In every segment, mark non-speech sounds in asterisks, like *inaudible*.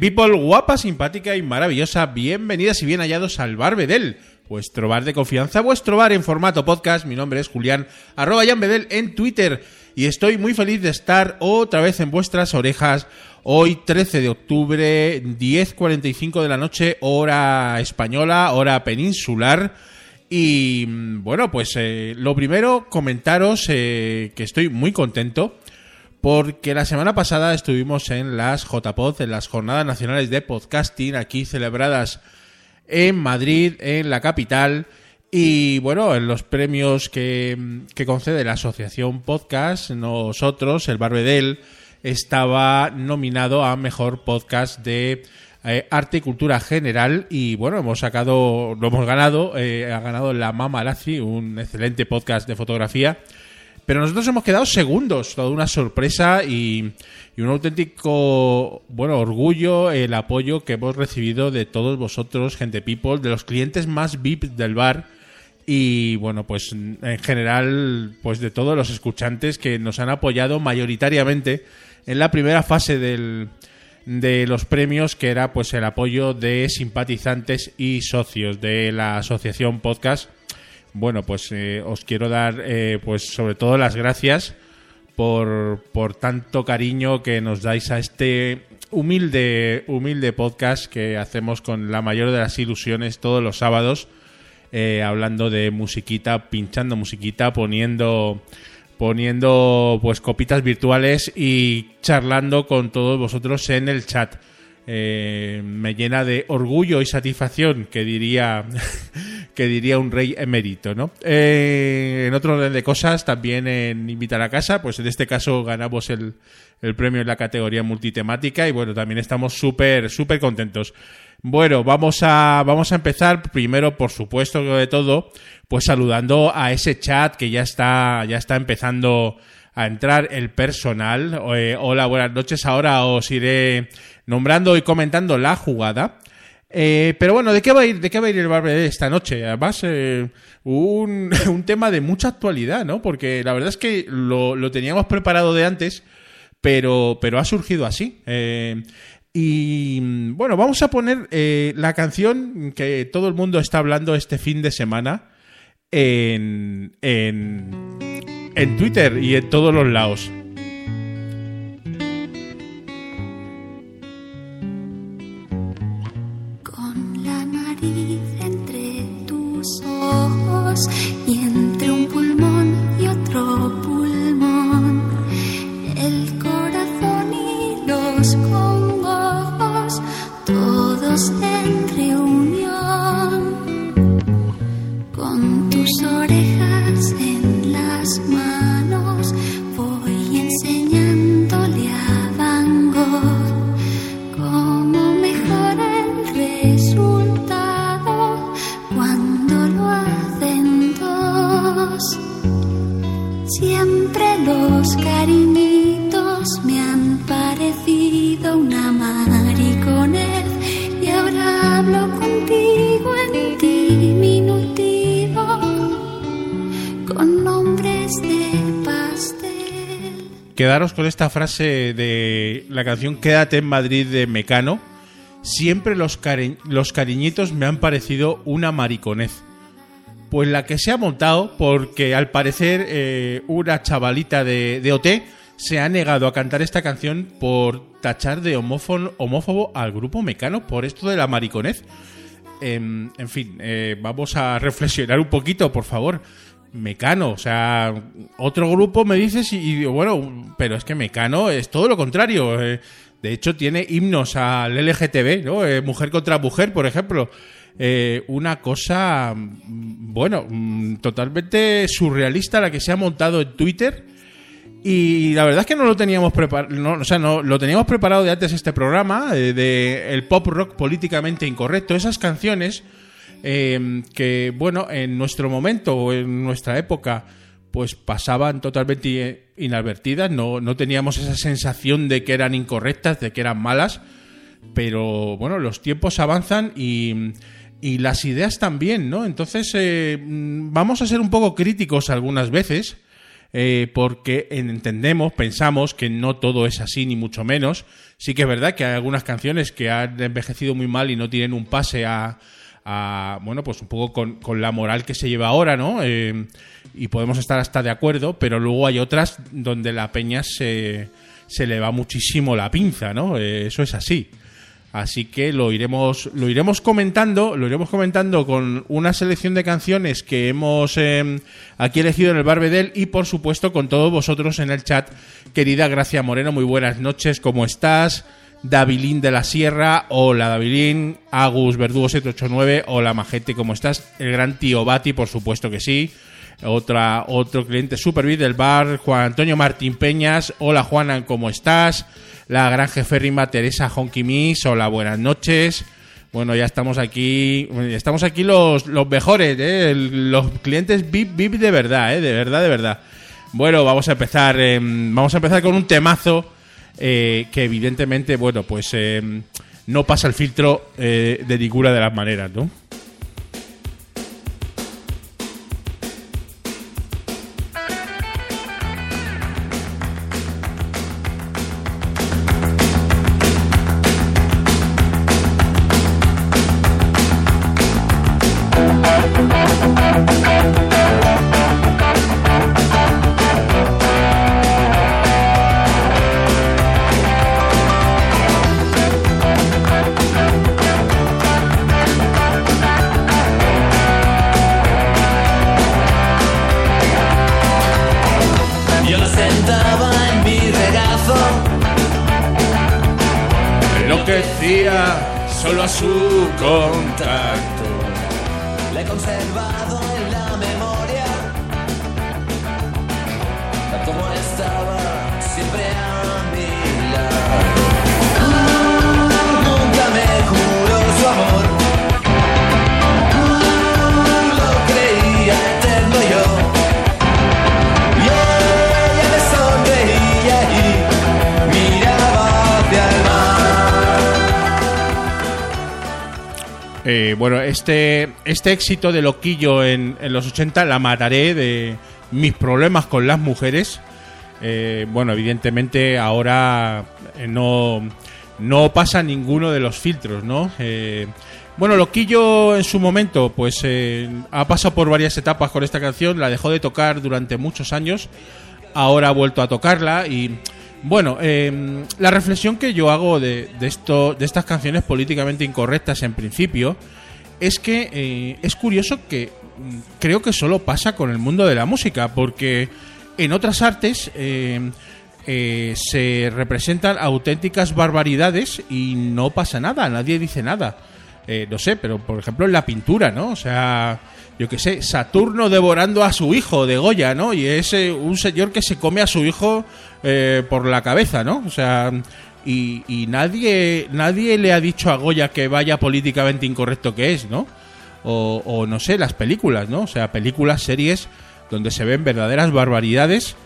People, guapa, simpática y maravillosa. Bienvenidas y bien hallados al Bar Bedel, vuestro bar de confianza, vuestro bar en formato podcast. Mi nombre es Julián, arroba Jan Bedel en Twitter. Y estoy muy feliz de estar otra vez en vuestras orejas. Hoy, 13 de octubre, 10.45 de la noche, hora española, hora peninsular. Y bueno, pues eh, lo primero, comentaros eh, que estoy muy contento porque la semana pasada estuvimos en las JPod, en las Jornadas Nacionales de Podcasting, aquí celebradas en Madrid, en la capital. Y bueno, en los premios que, concede la Asociación Podcast, nosotros, el Barbedel, estaba nominado a Mejor Podcast de eh, Arte y Cultura General. Y bueno, hemos sacado, lo hemos ganado, eh, ha ganado la Mama Lazi, un excelente podcast de fotografía pero nosotros hemos quedado segundos, toda una sorpresa y, un auténtico, bueno, orgullo el apoyo que hemos recibido de todos vosotros, gente people, de los clientes más VIP del bar y bueno, pues en general, pues de todos los escuchantes que nos han apoyado mayoritariamente en la primera fase del, de los premios, que era pues el apoyo de simpatizantes y socios de la asociación podcast bueno, pues eh, os quiero dar, eh, pues sobre todo las gracias por, por tanto cariño que nos dais a este humilde, humilde podcast que hacemos con la mayor de las ilusiones todos los sábados, eh, hablando de musiquita, pinchando musiquita, poniendo poniendo pues copitas virtuales y charlando con todos vosotros en el chat. Eh, me llena de orgullo y satisfacción, que diría, *laughs* que diría un rey emérito, ¿no? Eh, en otro orden de cosas, también en Invitar a Casa, pues en este caso ganamos el, el premio en la categoría multitemática y bueno, también estamos súper, súper contentos. Bueno, vamos a, vamos a empezar primero, por supuesto, de todo, pues saludando a ese chat que ya está, ya está empezando a entrar el personal. Eh, hola, buenas noches. Ahora os iré nombrando y comentando la jugada. Eh, pero bueno, ¿de qué va a ir, de qué va a ir el Barber esta noche? Además, eh, un, *laughs* un, tema de mucha actualidad, ¿no? Porque la verdad es que lo, lo teníamos preparado de antes, pero, pero ha surgido así. y bueno, vamos a poner la canción que todo el mundo está hablando este fin de semana en en Twitter y en todos los lados. Con esta frase de la canción Quédate en Madrid de Mecano. Siempre los, los cariñitos me han parecido una mariconez. Pues la que se ha montado porque al parecer eh, una chavalita de, de, OT se ha negado a cantar esta canción por tachar de homófobo al grupo Mecano por esto de la mariconez. Em, en fin, eh, vamos a reflexionar un poquito, por favor. Mecano, o sea, otro grupo me dices y, bueno, pero es que Mecano es todo lo contrario. Eh. de hecho, tiene himnos al LGTB, ¿no? Eh, mujer contra mujer, por ejemplo. Eh, una cosa, mm, bueno, mm, totalmente surrealista la que se ha montado en Twitter. Y la verdad es que no lo teníamos preparado, o sea, no, lo teníamos preparado de antes este programa, de el pop rock políticamente incorrecto. Esas canciones Em, que, bueno, en nuestro momento o en nuestra época, pues pasaban totalmente inadvertidas, no, no teníamos esa sensación de que eran incorrectas, de que eran malas, pero bueno, los tiempos avanzan y, y las ideas también, ¿no? Entonces, eh, vamos a ser un poco críticos algunas veces. eh, porque entendemos, pensamos que no todo es así, ni mucho menos. Sí que es verdad que hay algunas canciones que han envejecido muy mal y no tienen un pase a, a, bueno, pues un poco con, la moral que se lleva ahora, ¿no? Eh, y podemos estar hasta de acuerdo, pero luego hay otras donde la peña se, le va muchísimo la pinza, ¿no? Eh, eso es así. Así que lo iremos, lo iremos comentando, lo iremos comentando con una selección de canciones que hemos eh, aquí elegido en el Barbedel y por supuesto con todos vosotros en el chat. Querida Gracia Moreno, muy buenas noches, ¿cómo estás? Davilín de la Sierra, hola Davilín, Agus Verdugo 789, hola Majete, ¿cómo estás? El gran tío Bati, por supuesto que sí. Otra, otro cliente Superbit del bar, Juan Antonio Martín Peñas, hola Juanan, ¿cómo estás? La gran jeférrima Teresa Honkimis, hola, buenas noches. Bueno, ya estamos aquí, estamos aquí los, los mejores, ¿eh? los clientes VIP, VIP de verdad, ¿eh? de verdad, de verdad. Bueno, vamos a empezar, eh, vamos a empezar con un temazo eh, que evidentemente, bueno, pues eh, no pasa el filtro eh, de ninguna de las maneras, ¿no? Bueno, este, este éxito de Loquillo en, los 80, La mataré, de mis problemas con las mujeres. eh, bueno, evidentemente ahora eh, no, no pasa ninguno de los filtros, ¿no? Eh, bueno, Loquillo en su momento, pues ha pasado por varias etapas con esta canción, la dejó de tocar durante muchos años, ahora ha vuelto a tocarla y bueno, la reflexión que yo hago de esto, de estas canciones políticamente incorrectas en principio es que eh, es curioso que mm, creo que solo pasa con el mundo de la música, porque en otras artes eh, eh, se representan auténticas barbaridades y no pasa nada, nadie dice nada. No sé, pero por ejemplo en la pintura, ¿no? O sea, yo qué sé, Saturno devorando a su hijo de Goya, ¿no? Y es un señor que se come a su hijo por la cabeza, ¿no? O sea, y, nadie, nadie le ha dicho a Goya que vaya políticamente incorrecto que es, ¿no? O, o no sé, las películas, ¿no? O sea, películas, series donde se ven verdaderas barbaridades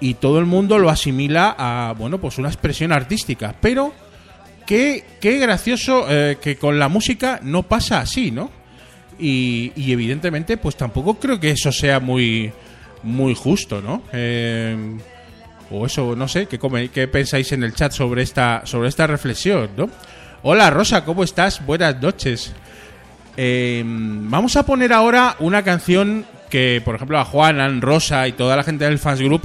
y todo el mundo lo asimila a, bueno, pues una expresión artística. Pero qué, qué gracioso eh, que con la música no pasa así, ¿no? Y, y evidentemente, pues tampoco creo que eso sea muy, muy justo, ¿no? Eh, o eso, no sé, ¿qué, come- qué pensáis en el chat sobre esta, sobre esta reflexión, ¿no? Hola Rosa, ¿cómo estás? Buenas noches. Eh, vamos a poner ahora una canción que, por ejemplo, a Juanan, Rosa y toda la gente del Fans Group,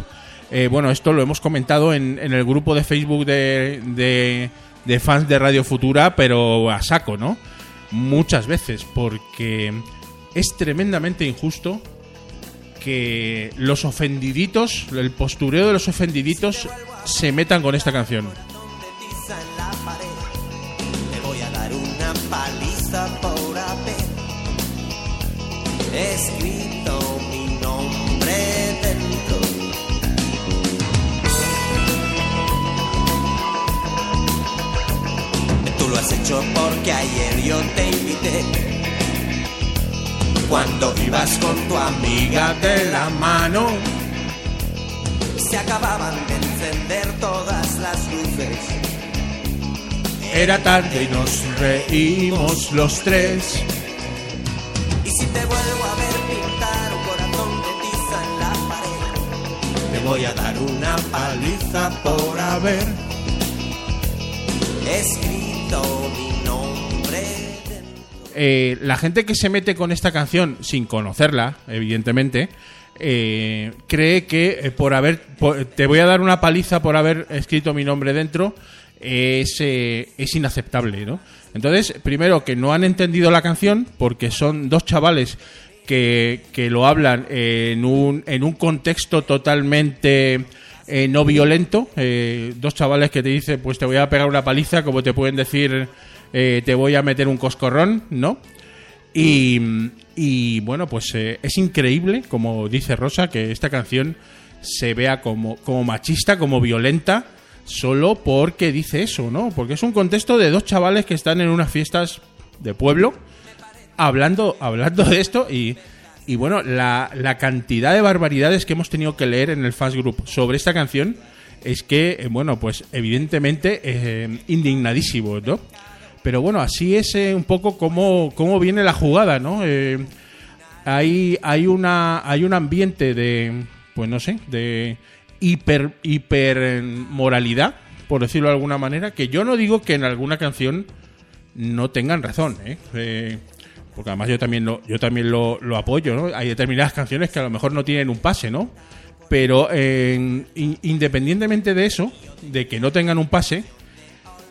eh, bueno, esto lo hemos comentado en, en el grupo de Facebook de, de- de fans de Radio Futura, pero a saco, ¿no? Muchas veces, porque es tremendamente injusto que los ofendiditos, el postureo de los ofendiditos, se metan con esta canción. escrito mi nombre dentro. Tú lo has hecho porque ayer yo te invité. Cuando ibas con tu amiga de la mano. se acababan de encender todas las luces. Era tarde y nos reímos los tres. Y si te vuelvo a ver pintar un corazón de tiza en la pared, voy a dar una paliza por haber escrito mi. Eh, la gente que se mete con esta canción sin conocerla, evidentemente, eh, cree que eh, por haber. te voy a dar una paliza por haber escrito mi nombre dentro. Es, eh, es inaceptable, ¿no? Entonces, primero que no han entendido la canción porque son dos chavales que, que lo hablan en un, en un contexto totalmente eh, no violento. eh, dos chavales que te dicen, pues te voy a pegar una paliza, como te pueden decir, eh, te voy a meter un coscorrón, ¿no? Y, y, bueno, pues eh, es increíble, como dice Rosa, que esta canción se vea como, como machista, como violenta, solo porque dice eso, ¿no? Porque es un contexto de dos chavales que están en unas fiestas de pueblo hablando, hablando de esto y, y bueno, la, la cantidad de barbaridades que hemos tenido que leer en el Fast Group sobre esta canción es que, eh, bueno, pues evidentemente eh, indignadísimos, ¿no? Pero bueno, así es eh, un poco como, cómo viene la jugada, ¿no? Eh, hay, hay, una, hay un ambiente de, pues no sé, de hiper, hiper eh, moralidad, por decirlo de alguna manera, que yo no digo que en alguna canción no tengan razón, ¿eh? Eh, porque además yo también lo, yo también lo, lo apoyo, ¿no? Hay determinadas canciones que a lo mejor no tienen un pase, ¿no? Pero eh, in- independientemente de eso, de que no tengan un pase,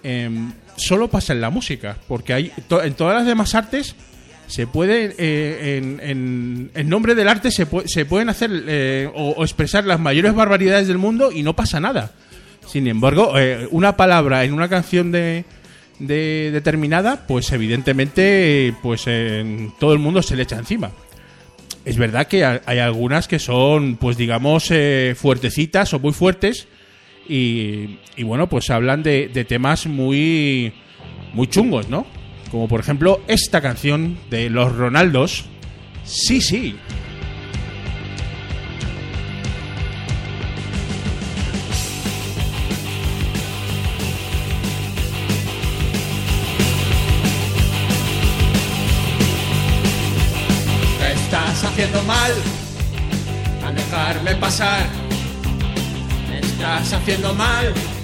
em, solo pasa en la música, porque hay to- en todas las demás artes se puede eh, en, en- en nombre del arte se, se pueden hacer eh, o, expresar las mayores barbaridades del mundo y no pasa nada. Sin embargo, eh, una palabra en una canción de, de determinada, pues evidentemente, pues en todo el mundo se le echa encima. Es verdad que ha- hay algunas que son, pues digamos, eh, fuertecitas o muy fuertes y, y bueno, pues hablan de, de temas muy, muy chungos, ¿no? Como por ejemplo esta canción de los Ronaldos. Sí, sí. Haciendo mal.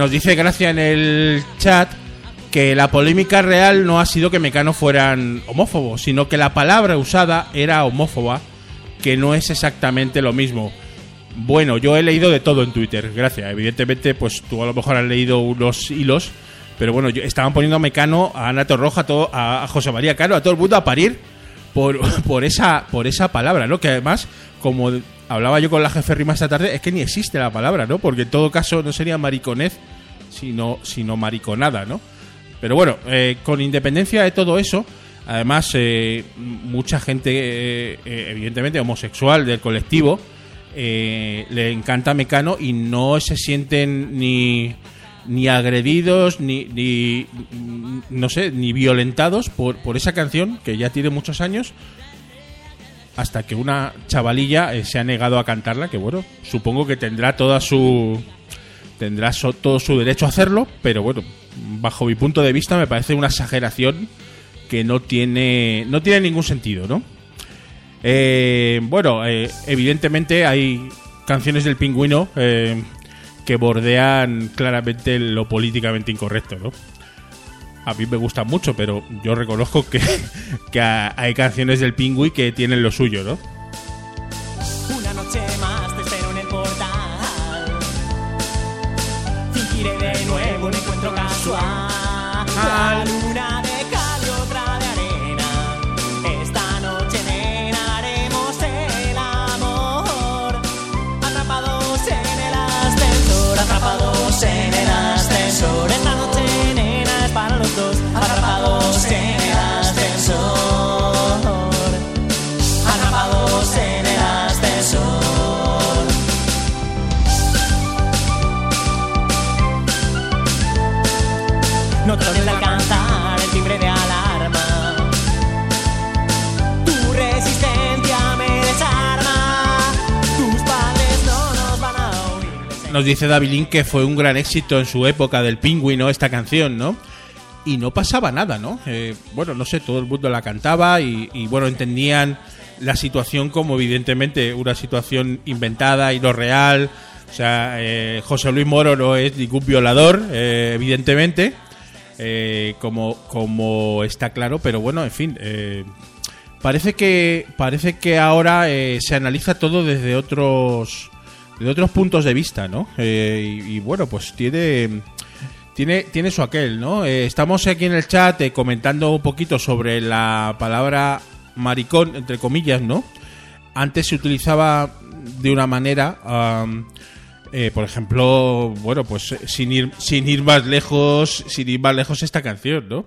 Nos dice Gracia en el chat que la polémica real no ha sido que Mecano fueran homófobos, sino que la palabra usada era homófoba, que no es exactamente lo mismo. Bueno, yo he leído de todo en Twitter, gracias. Evidentemente, pues tú a lo mejor has leído unos hilos, pero bueno, estaban poniendo a Mecano, a Ana Torroja, a, todo- a, José María Caro, a todo el mundo a parir por, *laughs* por, esa, por esa palabra, ¿no? Que además, como hablaba yo con la jefe Rima esta tarde, es que ni existe la palabra, ¿no? Porque en todo caso no sería mariconez, sino, sino mariconada, ¿no? Pero bueno, eh, con independencia de todo eso, además, eh, mucha gente, eh, evidentemente homosexual del colectivo, le encanta Mecano y no se sienten ni, ni agredidos, ni, ni, no sé, ni violentados por, por esa canción que ya tiene muchos años, hasta que una chavalilla eh, se ha negado a cantarla, que bueno, supongo que tendrá toda su tendrá todo su derecho a hacerlo, pero bueno, bajo mi punto de vista me parece una exageración que no tiene no tiene ningún sentido, ¿no? Eh, bueno, eh, evidentemente hay canciones del pingüino eh, que bordean claramente lo políticamente incorrecto, ¿no? A mí me gustan mucho, pero yo reconozco que, que ha- hay canciones del pingüi que tienen lo suyo, ¿no? Una noche más te espero en el portal. Fingiré de nuevo un encuentro casual. Nos dice Davilín que fue un gran éxito en su época del pingüino esta canción, ¿no? Y no pasaba nada, ¿no? Eh, bueno, no sé, todo el mundo la cantaba y, bueno, entendían la situación como evidentemente una situación inventada y no real. O sea, eh, José Luis Moro no es ningún violador, eh, evidentemente, como, como está claro, pero bueno, en fin, parece que parece que ahora se analiza todo desde otros de otros puntos de vista, ¿no? Eh, y, bueno, pues tiene tiene tiene su aquel, ¿no? Eh, estamos aquí en el chat eh, comentando un poquito sobre la palabra maricón entre comillas, ¿no? Antes se utilizaba de una manera por ejemplo, bueno, pues sin ir, sin ir más lejos, sin ir más lejos esta canción, ¿no?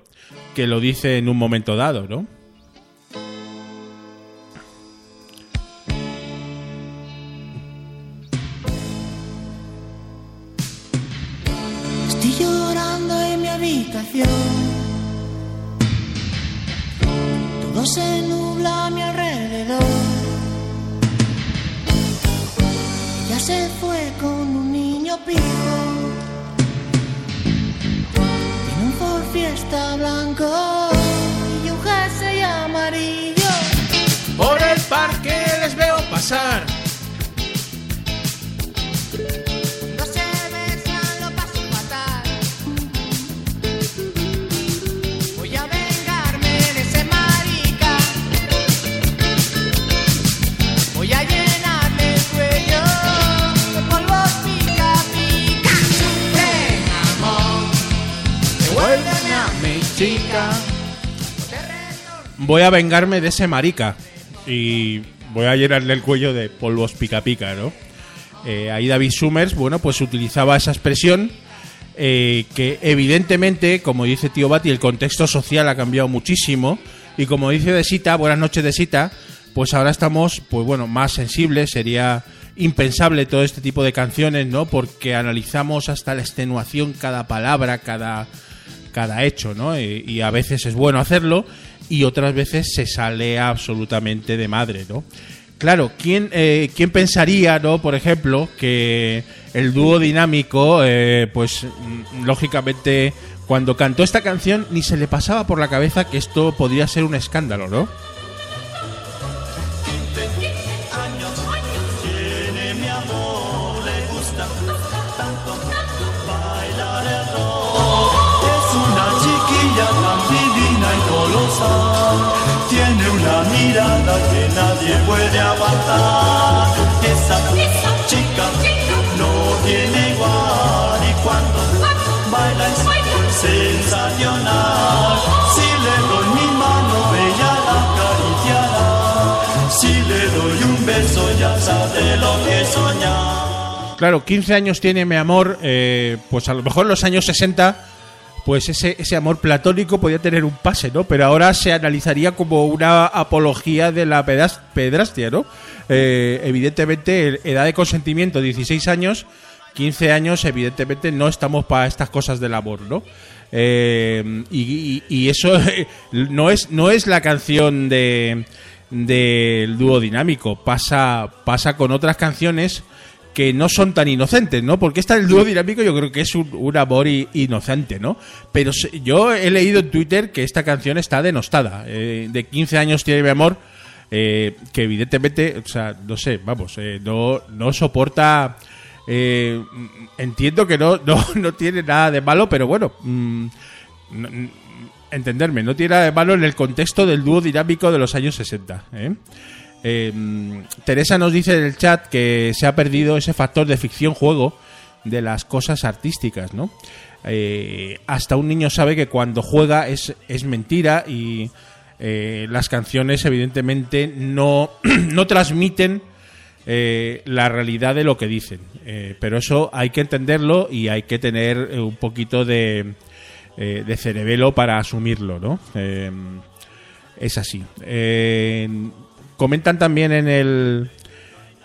Que lo dice en un momento dado, ¿no? Llorando en mi habitación. Todo se nubla a mi alrededor. Ella se fue con un niño pijo. Tiene un Ford Fiesta blanco y un jersey amarillo. Por el parque les veo pasar. Voy a vengarme de ese marica. Y voy a llenarle el cuello de polvos pica pica, ¿no? Eh, ahí David Summers, bueno, pues utilizaba esa expresión eh, que evidentemente, como dice Tío Bati, el contexto social ha cambiado muchísimo y como dice Desita, buenas noches Desita, pues ahora estamos, pues bueno, más sensibles, sería impensable todo este tipo de canciones, ¿no? Porque analizamos hasta la extenuación cada palabra, cada, cada hecho, ¿no? Y, y a veces es bueno hacerlo y otras veces se sale absolutamente de madre, ¿no? Claro, ¿quién, eh, ¿quién pensaría, no, por ejemplo, que el dúo dinámico, eh, pues mm, lógicamente, cuando cantó esta canción ni se le pasaba por la cabeza que esto podría ser un escándalo, ¿no? Una mirada que nadie puede aguantar. Esa chica no tiene igual y cuando baila es sensacional. Si le doy mi mano, ella la acariciará. Si le doy un beso, ya sabe lo que soñar. Claro, 15 años tiene mi amor, eh, pues a lo mejor en los años 60, pues ese, ese amor platónico podía tener un pase, ¿no? Pero ahora se analizaría como una apología de la pedrastia, ¿no? Eh, evidentemente, edad de consentimiento, 16 años, 15 años, evidentemente no estamos para estas cosas del amor, ¿no? Eh, y, y- y eso *laughs* no es, no es la canción de del dúo dinámico, pasa, pasa con otras canciones que no son tan inocentes, ¿no? Porque esta del dúo dinámico yo creo que es un, un amor inocente, ¿no? Pero se- yo he leído en Twitter que esta canción está denostada. Eh, de 15 años tiene mi amor, eh, que evidentemente, o sea, no sé, vamos, eh, no, no soporta... eh, entiendo que no, no, *laughs* no tiene nada de malo, pero bueno, mm, no- entenderme, no tiene nada de malo en el contexto del dúo dinámico de los años 60, ¿eh? Eh, Teresa nos dice en el chat que se ha perdido ese factor de ficción-juego de las cosas artísticas, ¿no? Eh, hasta un niño sabe que cuando juega es, es mentira y eh, las canciones evidentemente no, *clears throat* no transmiten eh, la realidad de lo que dicen. Pero eso hay que entenderlo y hay que tener un poquito de, de cerebelo para asumirlo, ¿no? Eh, es así. Comentan también en el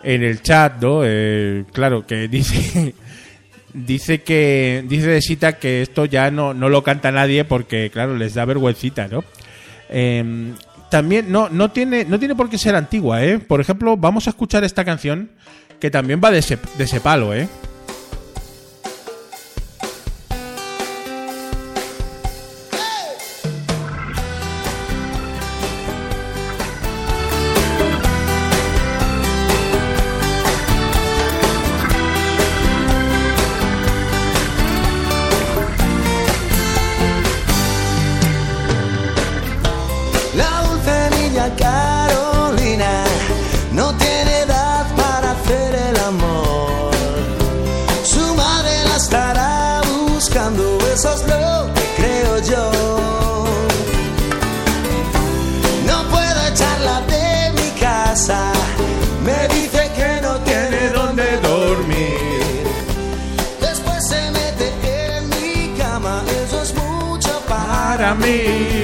en el chat, ¿no? Eh, claro, que *laughs* dice dice que dice de Sita que esto ya no, no lo canta nadie porque claro les da vergüencita, ¿no? Eh, también no no tiene no tiene por qué ser antigua, ¿eh? Por ejemplo, vamos a escuchar esta canción que también va de ese, de ese palo, ¿eh? Para Para mí.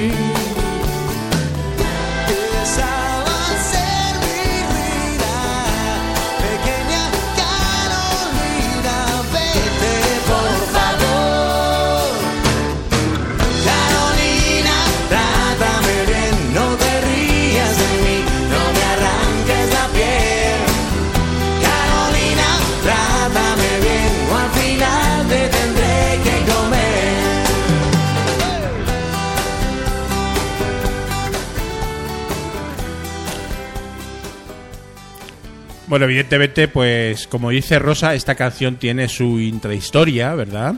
Bueno, evidentemente, pues como dice Rosa, esta canción tiene su intrahistoria, ¿verdad?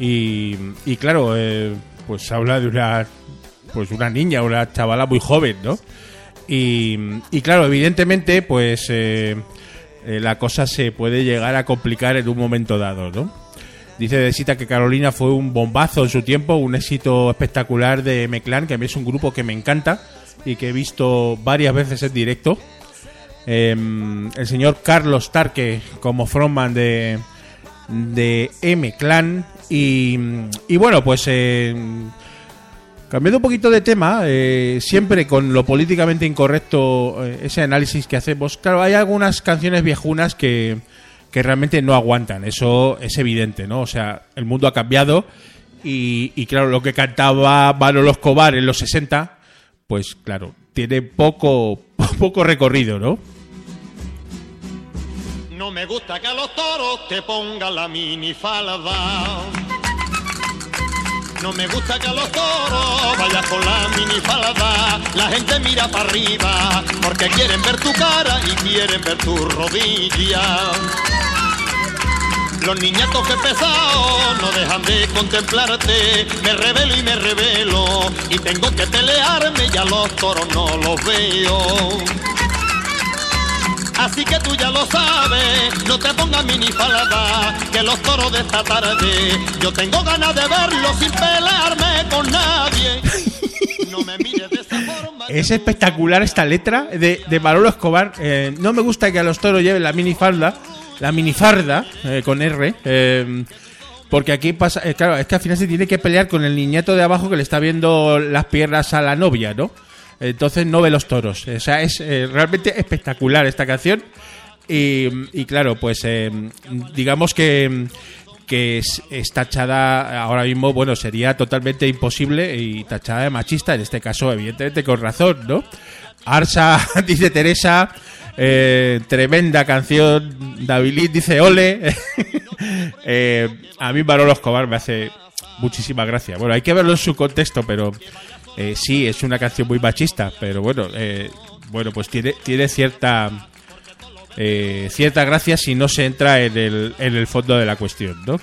Y, y claro, eh, pues habla de una, pues una niña, una chavala muy joven, ¿no? Y, y claro, evidentemente, pues eh, eh, la cosa se puede llegar a complicar en un momento dado, ¿no? Dice de Sita que Carolina fue un bombazo en su tiempo, un éxito espectacular de Meclán, que a mí es un grupo que me encanta y que he visto varias veces en directo. Eh, el señor Carlos Tarque como frontman de, de M Clan. Y, y bueno, pues eh, cambiando un poquito de tema, eh, siempre con lo políticamente incorrecto, eh, ese análisis que hacemos. Claro, hay algunas canciones viejunas que, que realmente no aguantan, eso es evidente, ¿no? O sea, el mundo ha cambiado y, y claro, lo que cantaba Manolo Escobar en los 60, pues claro, tiene *laughs* poco, recorrido, ¿no? No me gusta que a los toros te pongan la minifalda. No me gusta que a los toros vayas con la minifalda. La gente mira para arriba porque quieren ver tu cara y quieren ver tu rodilla. Los niñatos que pesados no dejan de contemplarte. Me revelo y me revelo y tengo que pelearme y a los toros no los veo. Así que tú ya lo sabes, no te pongas minifalda, que los toros de esta tarde, yo tengo ganas de verlos sin pelearme con nadie. No me mires de esa forma. Es espectacular esta letra de, de Manolo Escobar. Eh, no me gusta que a los toros lleven la minifalda, la minifarda eh, con R. eh, porque aquí pasa, eh, claro, es que al final se tiene que pelear con el niñato de abajo que le está viendo las piernas a la novia, ¿no? Entonces no ve los toros. O sea, es realmente espectacular esta canción. Y, y claro, pues digamos que, que es tachada ahora mismo, bueno, sería totalmente imposible y tachada de machista, en este caso, evidentemente, con razón, ¿no? Arsa, *laughs* dice Teresa, eh, tremenda canción. David dice ole. *laughs* Eh, a mí Manolo Escobar me hace muchísima gracia. Bueno, hay que verlo en su contexto, pero eh, sí, es una canción muy machista, pero bueno, bueno, pues tiene, tiene cierta cierta gracia si no se entra en el, en el fondo de la cuestión, ¿no?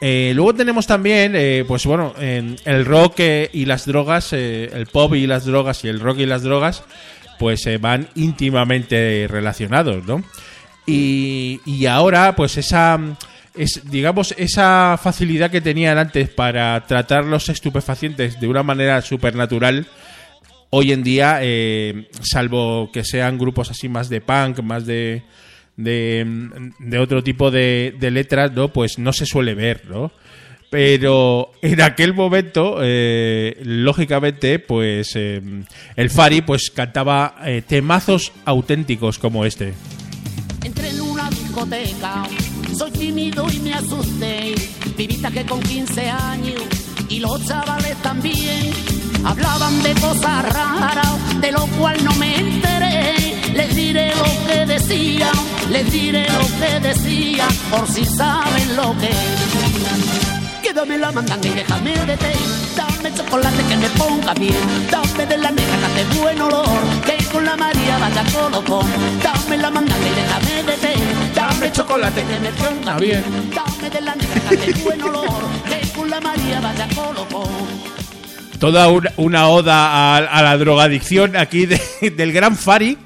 Luego tenemos también, pues bueno, en el rock y las drogas, el pop y las drogas y el rock y las drogas, pues eh, van íntimamente relacionados, ¿no? Y, y ahora, pues esa, es, digamos, esa facilidad que tenían antes para tratar los estupefacientes de una manera supernatural, hoy en día, eh, salvo que sean grupos así más de punk, más de, de, de otro tipo de, de letras, ¿no? Pues no se suele ver, ¿no? Pero en aquel momento, eh, lógicamente, pues eh, el Fari pues cantaba eh, temazos auténticos como este. Entré en una discoteca, soy tímido y me asusté. Pibita que con 15 años y los chavales también hablaban de cosas raras, de lo cual no me enteré. Les diré lo que decía, les diré lo que decía, por si saben lo que. Que dame la mandanga y déjame de té. Dame chocolate que me ponga bien. Dame de la negra que hace buen olor. Que con la María vaya colocón. Dame la mandanga y déjame de té. Dame chocolate que me ponga bien. Dame de la negra que hace buen olor. Que con la María vaya colocón. Toda una, una oda a, a la drogadicción aquí de- del gran Fari.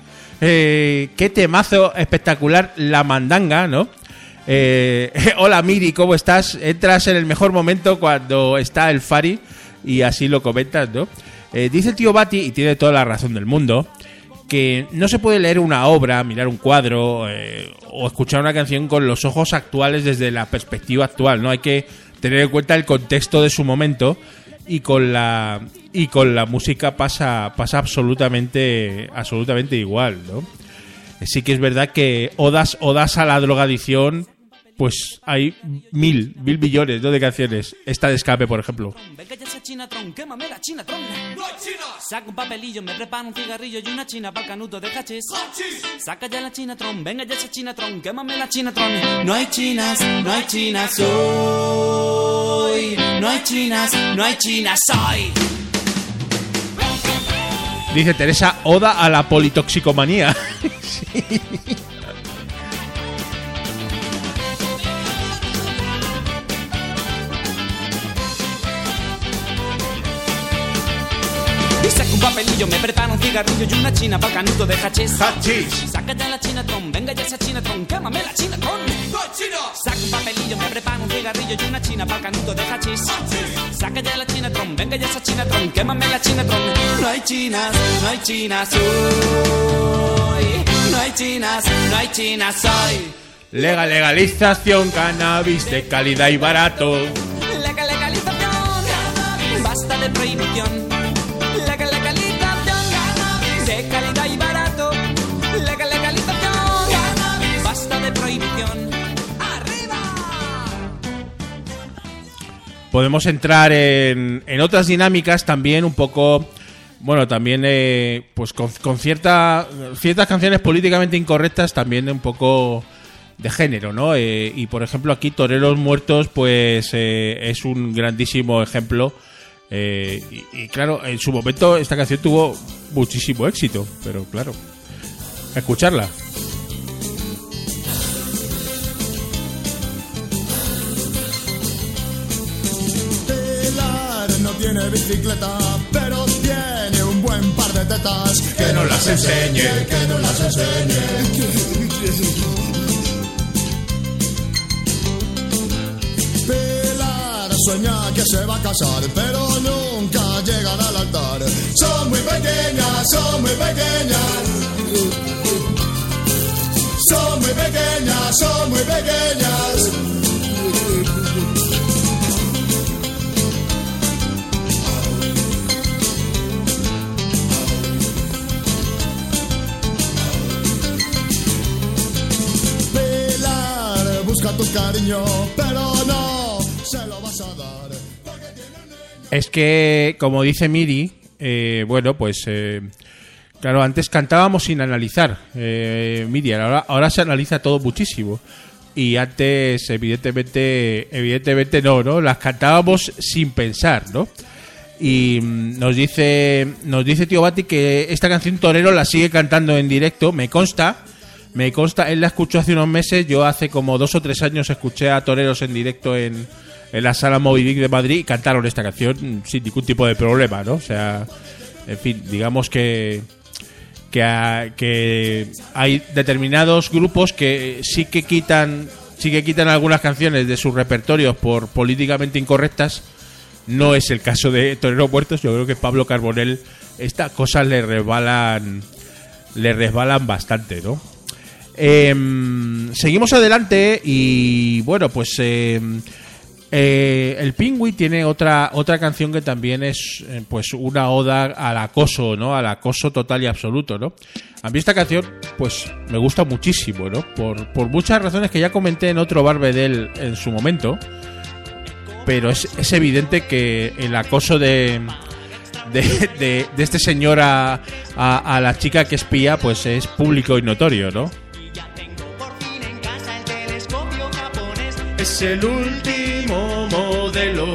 Eh, qué temazo espectacular, la mandanga, ¿no? Eh, *laughs* hola Miri, ¿cómo estás? Entras en el mejor momento cuando está el Fari y así lo comentas, ¿no? Eh, dice el tío Bati, y tiene toda la razón del mundo, que no se puede leer una obra, mirar un cuadro eh, o escuchar una canción con los ojos actuales desde la perspectiva actual, ¿no? Hay que tener en cuenta el contexto de su momento y con la y con la música pasa pasa absolutamente absolutamente igual, ¿no? Sí que es verdad que odas odas a la drogadicción pues hay mil, mil millones ¿no? de canciones. Esta de escape, por ejemplo. Saca un papelillo, me preparo un cigarrillo y una china para canuto de hachís. Saca ya la chinatron, venga ya esa chinatron, quémame la chinatron. No hay chinas, no hay chinas hoy. No hay chinas, no hay chinas hoy. Dice Teresa, oda a la politoxicomanía. *laughs* Sí. Papelillo, me preparo un cigarrillo y una china para canuto de hachís. Hachís. Saca ya la chinatron, venga ya esa chinatron, quémame la chinatron. ¡No hay chinas! Saca un papelillo, me preparo un cigarrillo y una china para canuto de hachís. Saca ya la chinatron, venga ya esa chinatron, quémame la chinatron. No hay chinas, no hay chinas hoy. No hay chinas, no hay chinas hoy. Legal, legalización, cannabis de calidad y barato. Podemos entrar en, en otras dinámicas también un poco... Bueno, también eh, pues con, con cierta, ciertas canciones políticamente incorrectas también un poco de género, ¿no? Eh, y por ejemplo aquí Toreros Muertos pues eh, es un grandísimo ejemplo Eh, y, y claro, en su momento esta canción tuvo muchísimo éxito, pero claro, escucharla. Tiene bicicleta, pero tiene un buen par de tetas. Que no las enseñe, que no las enseñe. Pilar sueña que se va a casar, pero nunca llegará al altar. Son muy pequeñas, son muy pequeñas. Son muy pequeñas, son muy pequeñas. Cariño, pero no se lo vas a dar. Es que, como dice Miri, eh, bueno, pues eh, claro, antes cantábamos sin analizar, eh, Miri, ahora, ahora se analiza todo muchísimo. Y antes, evidentemente, evidentemente no, ¿no? Las cantábamos sin pensar, ¿no? Y mm, nos dice, nos dice Tío Bati que esta canción Torero la sigue cantando en directo, me consta, me consta, él la escuchó hace unos meses, yo hace como dos o tres años escuché a Toreros en directo en, en la sala Movidic de Madrid y cantaron esta canción sin ningún tipo de problema, ¿no? O sea, en fin, digamos que que hay determinados grupos que sí que quitan sí que quitan algunas canciones de sus repertorios por políticamente incorrectas. No es el caso de Torero Muertos. Yo creo que Pablo Carbonell estas cosas le resbalan le resbalan bastante, ¿no? Em, seguimos adelante y bueno, pues em, eh, el Pingüi tiene otra otra canción que también es eh, pues una oda al acoso, ¿no? Al acoso total y absoluto, ¿no? A mí esta canción pues me gusta muchísimo, ¿no? Por, por muchas razones que ya comenté en otro Barbedel en su momento, pero es, es evidente que el acoso de de, de- de este señor a, a la chica que espía pues es público y notorio, ¿no? Es el último modelo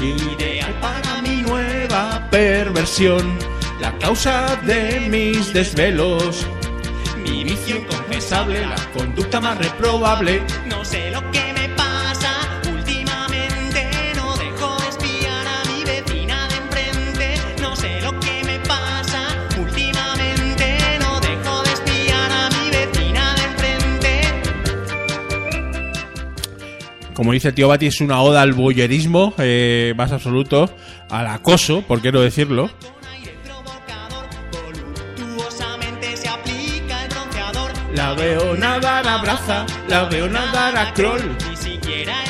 ideal para mi nueva perversión, la causa de mis desvelos, mi vicio inconfesable, la conducta más reprobable. No sé lo que Como dice el tío Bati, es una oda al boyerismo eh, más absoluto, al acoso, por qué no decirlo. La veo nadar a braza, la veo nadar a crawl. Ni siquiera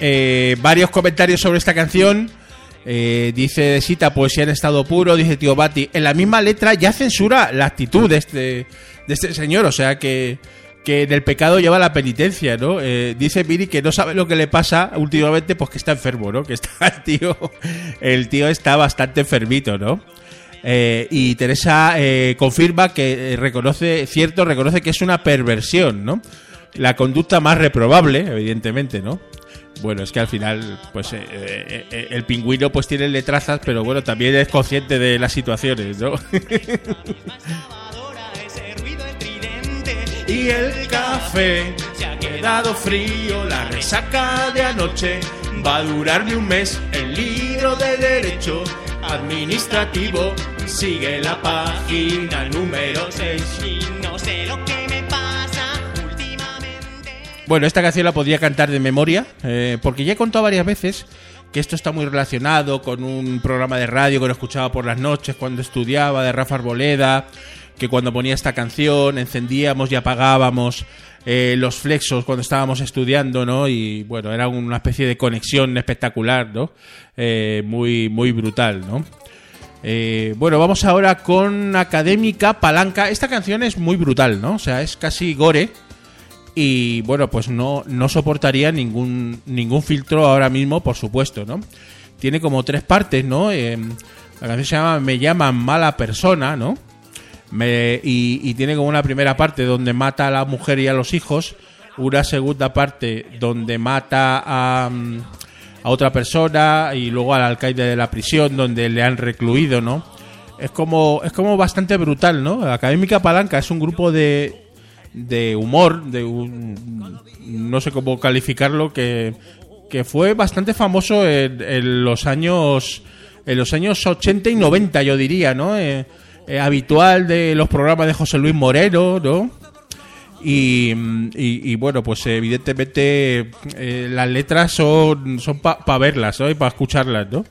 Eh, varios comentarios sobre esta canción. Eh, dice Sita, poesía en estado puro. Dice tío Bati, en la misma letra ya censura la actitud de este, de este señor. O sea que, que del pecado lleva la penitencia, ¿no? Eh, dice Viri que no sabe lo que le pasa últimamente, pues que está enfermo, ¿no? Que está el tío, el tío está bastante enfermito, ¿no? Eh, y Teresa confirma que reconoce, cierto, reconoce que es una perversión, ¿no? La conducta más reprobable, evidentemente, ¿no? Bueno, es que al final, pues eh, eh, eh, el pingüino pues tiene letrazas, pero bueno, también es consciente de las situaciones, ¿no? *laughs* y el café se ha quedado frío, la resaca de anoche va a durarme un mes. El libro de derecho administrativo sigue la página número 6. Y no sé lo que Bueno, esta canción la podría cantar de memoria, eh, porque ya he contado varias veces que esto está muy relacionado con un programa de radio que lo escuchaba por las noches cuando estudiaba, de Rafa Arboleda, que cuando ponía esta canción encendíamos y apagábamos eh, los flexos cuando estábamos estudiando, ¿no? Y bueno, era una especie de conexión espectacular, ¿no? Eh, muy, muy brutal, ¿no? Bueno, vamos ahora con Académica Palanca. Esta canción es muy brutal, ¿no? O sea, es casi gore. Y bueno, pues no, no soportaría ningún, ningún filtro ahora mismo, por supuesto, ¿no? Tiene como tres partes, ¿no? Eh, la canción se llama Me llaman mala persona, ¿no? Me- y, tiene como una primera parte donde mata a la mujer y a los hijos, una segunda parte donde mata a, a otra persona y luego al alcaide de la prisión donde le han recluido, ¿no? Es como, es como bastante brutal, ¿no? Académica Palanca es un grupo de, de humor, de un, no sé cómo calificarlo, que, que fue bastante famoso en, en los años en los años 80 y 90, yo diría, ¿no? Eh, eh, habitual de los programas de José Luis Moreno, ¿no? Y, y- bueno, pues evidentemente eh, las letras son, son para verlas, ¿no? Y para escucharlas, ¿no?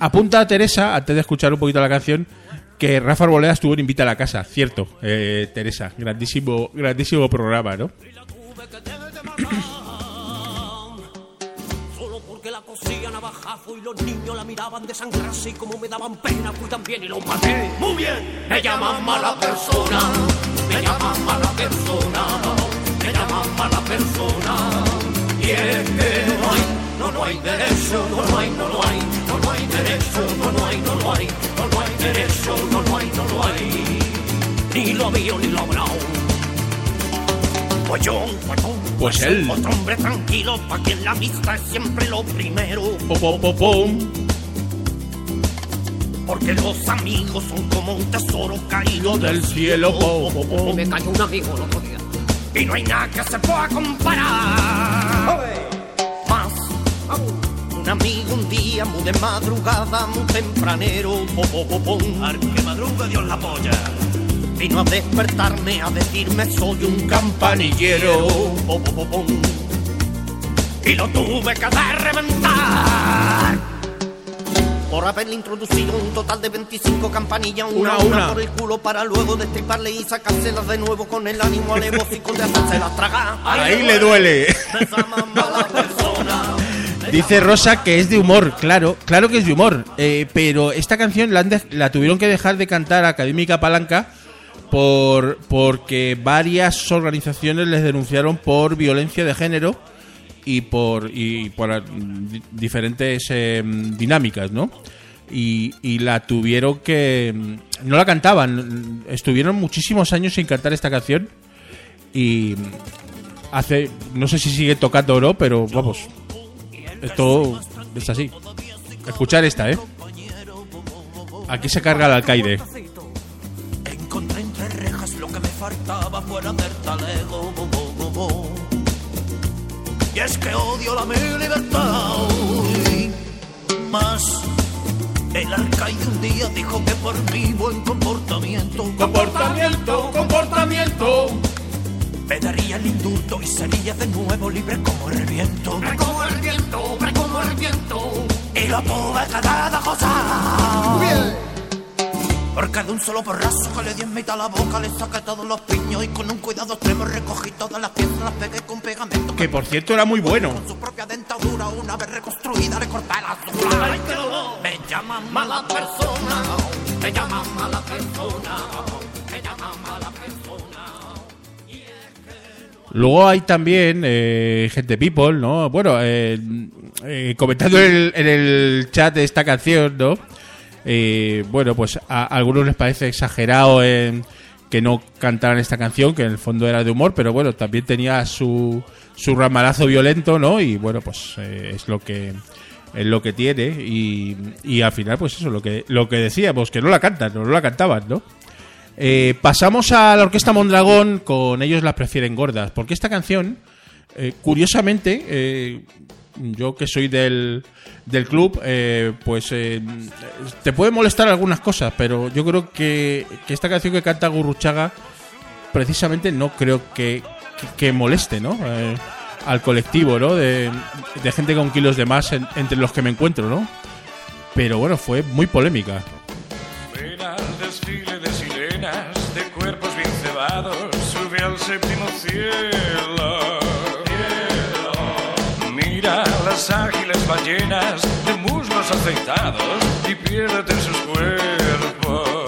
Apunta a Teresa, antes de escuchar un poquito la canción, que Rafa Arboleda estuvo en Invita a la Casa, cierto, eh, Teresa, grandísimo, grandísimo programa, ¿no? Cosían a bajazo y los niños la miraban desangrarse y como me daban pena fui también y lo maté. Muy bien, me llaman mala persona, me llaman mala persona, me llaman mala persona. Y es que no hay, no, no hay derecho, no, no hay, no lo hay, no, no hay derecho, no, no hay, no lo hay, no, no hay derecho, no, no hay, no lo hay. Ni lo mío ni lo bravo. Pues yo, pues Pues él. otro hombre tranquilo, pa' quien la amistad es siempre lo primero. Pom, pom, pom. Porque los amigos son como un tesoro caído del cielo. pom, pom, pom. Me cayó un amigo el otro día. Y no hay nada que se pueda comparar. Un amigo un día, muy de madrugada, muy tempranero. Po, po, po, pom. Al que madruga Dios la polla. Vino a despertarme, a decirme soy un campanillero. Po, po, po. Y lo tuve que hacer reventar. Por haberle introducido un total de 25 campanillas, una Una, una, una. por el culo para luego destriparle y sacárselas de nuevo con el ánimo alevósico de hacérselas tragar. Ahí le duele. *laughs* Dice Rosa que es de humor, claro, claro que es de humor, eh, pero esta canción la, la tuvieron que dejar de cantar Académica Palanca por porque varias organizaciones les denunciaron por violencia de género y por y por eh, di- diferentes eh, dinámicas, ¿no? Y, y la tuvieron que mm, no la cantaban, estuvieron muchísimos años sin cantar esta canción y hace no sé si sigue tocando o no, pero vamos, esto es así. Escuchar esta, ¿eh? Aquí se carga el alcaide. Encontré entre rejas lo que me faltaba fuera del talego. Y es que odio la mi libertad. Más el alcaide un día dijo que por mi buen comportamiento, Comportamiento, comportamiento. Me daría el indulto y sería de nuevo libre como el viento. Como el viento, como el viento. Y lo tuve que dar a gozar. Porque de un solo porrazo que le di en mitad la boca le saqué todos los piños y con un cuidado extremo recogí todas las piezas, las pegué con pegamento. Que por cierto era muy bueno. Su propia dentadura, una vez reconstruida, le corté la azul. Ay, qué dolor. Me llaman mala persona, me llaman mala persona, Luego hay también eh, gente people, ¿no? Bueno, eh, eh, comentando en el, chat de esta canción, ¿no? Eh, bueno, pues a, algunos les parece exagerado en que no cantaran esta canción, que en el fondo era de humor, pero bueno, también tenía su, su ramalazo violento, ¿no? Y bueno, pues eh, es lo que es lo que tiene y, y al final pues eso lo que lo que decíamos que no la cantan no, no la cantaban no Eh, pasamos a la orquesta Mondragón con ellos la prefieren gordas porque esta canción eh, curiosamente eh, yo que soy del, del club eh, pues te puede molestar algunas cosas pero yo creo que, que esta canción que canta Gurruchaga precisamente no creo que, que, moleste no al colectivo no de, gente con kilos de más en- entre los que me encuentro no pero bueno fue muy polémica. Ven al desfile de cebados, sube al séptimo cielo. Mira las ágiles ballenas de muslos aceitados y piérdete en sus cuerpos.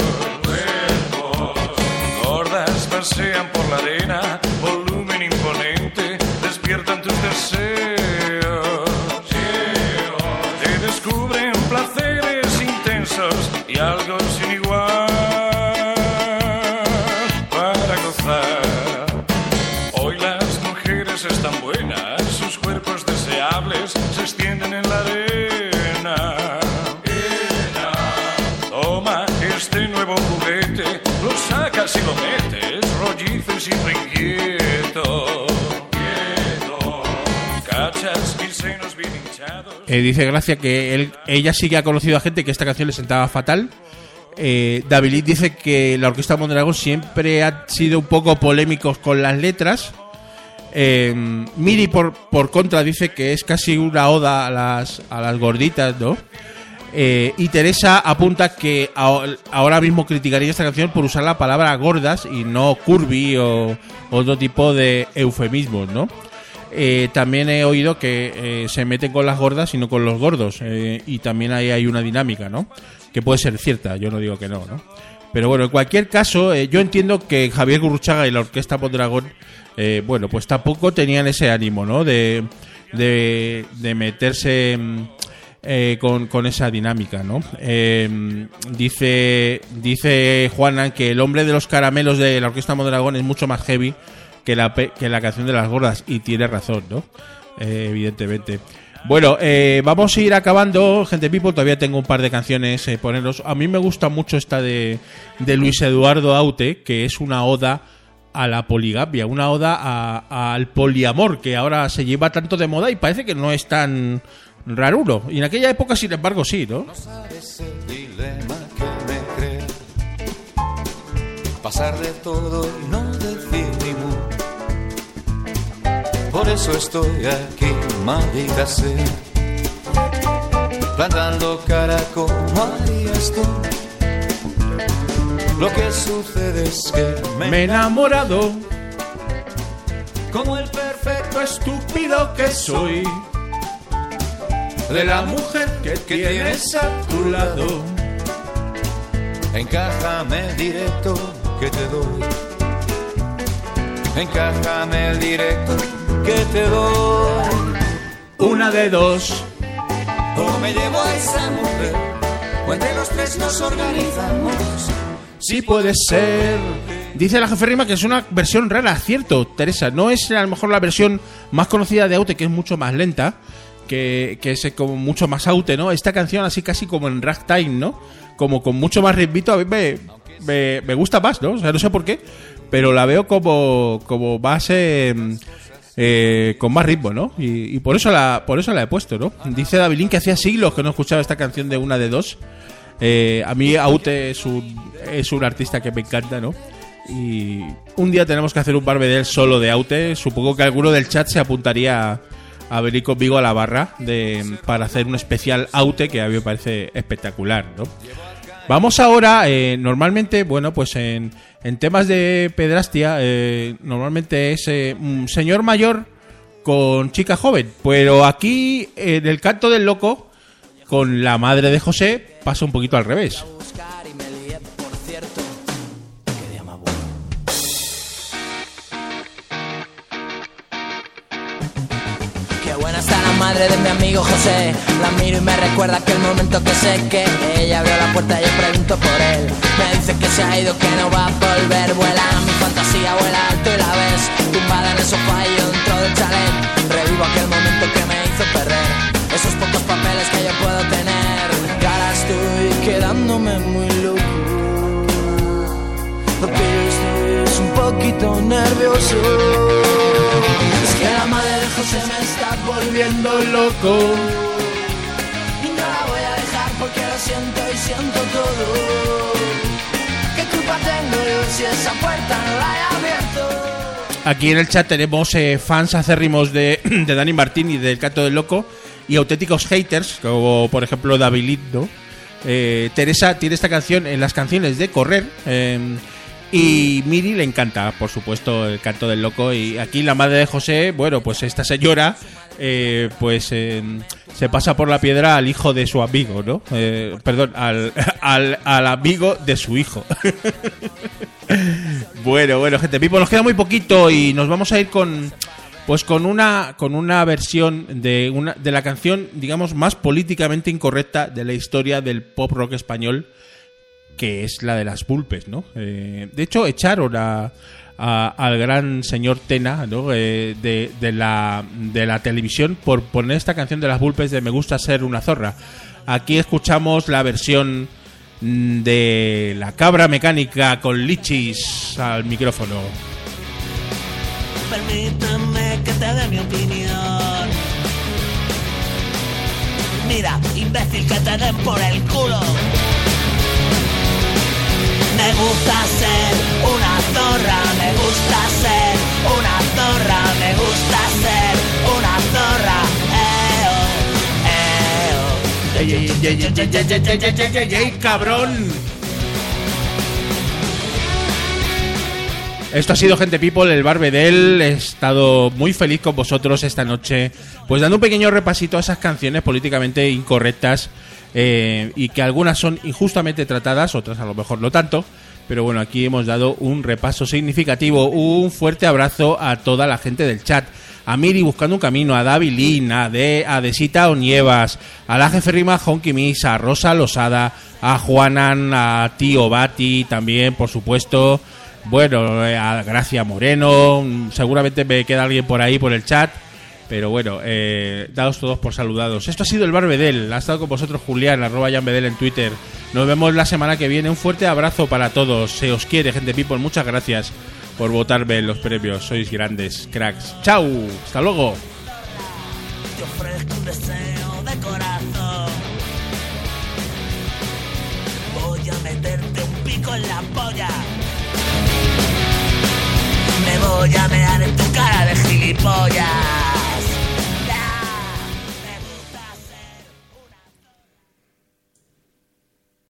Gordas pasean por la arena, Eh, dice Gracia que ella sí que ha conocido a gente que esta canción le sentaba fatal. Eh, David dice que la orquesta Mondragón siempre ha sido un poco polémicos con las letras. Eh, Miri, por, por contra, dice que es casi una oda a las, a las gorditas, ¿no? Eh, y Teresa apunta que aho- ahora mismo criticaría esta canción por usar la palabra gordas y no curvy o otro tipo de eufemismos, ¿no? Eh, también he oído que eh, se meten con las gordas y no con los gordos. eh, y también ahí hay una dinámica, ¿no? Que puede ser cierta, yo no digo que no, ¿no? Pero bueno, en cualquier caso, yo entiendo que Javier Gurruchaga y la Orquesta Mondragón, eh, bueno, pues tampoco tenían ese ánimo, ¿no? De, de, meterse mm, con, con esa dinámica, ¿no? Eh, dice, dice Juanan que el hombre de los caramelos de la Orquesta Mondragón es mucho más heavy que la, que la canción de las gordas, y tiene razón, ¿no? Eh, evidentemente. Bueno, eh, vamos a ir acabando, gente people. Todavía tengo un par de canciones eh, poneros. A mí me gusta mucho esta de, de Luis Eduardo Aute, que es una oda a la poligamia, una oda al poliamor, que ahora se lleva tanto de moda y parece que no es tan raruro. Y en aquella época, sin embargo, sí, ¿no? sabes el dilema que me crea Pasar de todo y no Por eso estoy aquí, maldita sea Plantando cara como harías tú. Lo que sucede es que me, Me he enamorado. Como el perfecto estúpido que soy. De la mujer que tienes a tu lado. Encájame directo que te doy. Encájame el directo que te doy. Una de dos. O me llevo a esa mujer, o entre los tres nos organizamos. Sí puede ser. Dice la jefe Rima que es una versión rara, cierto, Teresa. No es a lo mejor la versión más conocida de Aute, que es mucho más lenta, que, que es como mucho más Aute, ¿no? Esta canción así casi como en ragtime, ¿no? como con mucho más ritmito, a mí me, me, me gusta más, ¿no? O sea, no sé por qué, pero la veo como, como más... eh, eh, con más ritmo, ¿no? Y, y por eso la por eso la he puesto, ¿no? Dice Davilín que hacía siglos que no escuchaba esta canción de una de dos. Eh, a mí Aute es un, es un artista que me encanta, ¿no? Y un día tenemos que hacer un barbedel solo de Aute. Supongo que alguno del chat se apuntaría a, venir conmigo a la barra de, para hacer un especial Aute que a mí me parece espectacular, ¿no? Vamos ahora, eh, normalmente, bueno, pues en, en temas de pedrastia, eh, normalmente es eh, un señor mayor con chica joven, pero aquí en el canto del loco, con la madre de José, pasa un poquito al revés. Madre de mi amigo José. La miro y me recuerda aquel momento que sé que ella abrió la puerta y yo pregunto por él. Me dice que se ha ido, que no va a volver. Vuela mi fantasía, vuela alto y la ves. Tumbada en el sofá dentro del chalet. Revivo aquel momento que me hizo perder. Esos pocos papeles que yo puedo tener. Ahora estoy quedándome muy loco. Estoy un poquito nervioso. Volviendo loco. Y no la voy a dejar porque lo siento y siento todo. ¿Qué culpa tengo yo si esa puerta no la he abierto? Aquí en el chat tenemos eh, fans acérrimos de, *clears throat* de Dani Martín y del Canto del Loco y auténticos haters, como por ejemplo David, ¿no? Eh, Teresa tiene esta canción en las canciones de Correr. eh, y Miri le encanta, por supuesto, el canto del loco. Y aquí la madre de José, bueno, pues esta señora, eh, pues se pasa por la piedra al hijo de su amigo, ¿no? Eh, perdón, al, *laughs* al, al amigo de su hijo. *laughs* bueno, bueno, gente, Pipo, nos queda muy poquito y nos vamos a ir con. Pues con una con una versión de una de la canción, digamos, más políticamente incorrecta de la historia del pop rock español, que es la de las Bulpes, ¿no? Eh, de hecho, echaron a, al gran señor Tena. Eh, de, la, televisión por poner esta canción de las Bulpes de Me gusta ser una zorra. Aquí escuchamos la versión mm, de la cabra mecánica con lichis al micrófono. Permíteme que te dé mi opinión. Mira, imbécil, que te den por el culo. Me gusta ser una zorra, Eh, oh, ¡Ey, ey, ey, ey, ey, ey, ey, ey, ey, ey, ey, cabrón! Esto ha sido Gente People, el Barbedel. He estado muy feliz con vosotros esta noche, pues dando un pequeño repasito a esas canciones políticamente incorrectas eh, y que algunas son injustamente tratadas, otras a lo mejor no tanto. Pero bueno, aquí hemos dado un repaso significativo. Un fuerte abrazo a toda la gente del chat. A Miri buscando un camino, a David Lin, a, de, a Desita Onievas, a la jefe Rima Honky Miss, a Rosa Losada, a Juanan, a Tío Bati también, por supuesto. Bueno, eh, a Gracia Moreno, seguramente me queda alguien por ahí por el chat. Pero bueno, eh, daos todos por saludados. Esto ha sido el Barbedel. Ha estado con vosotros Julián, arroba Janbedel en Twitter. Nos vemos la semana que viene. Un fuerte abrazo para todos. Se os quiere, gente people. Muchas gracias por votarme en los premios. Sois grandes cracks. ¡Chao! ¡Hasta luego! te ofrezco un deseo de corazón. Voy a meterte un pico en la polla. Me voy a mear en tu cara de gilipollas.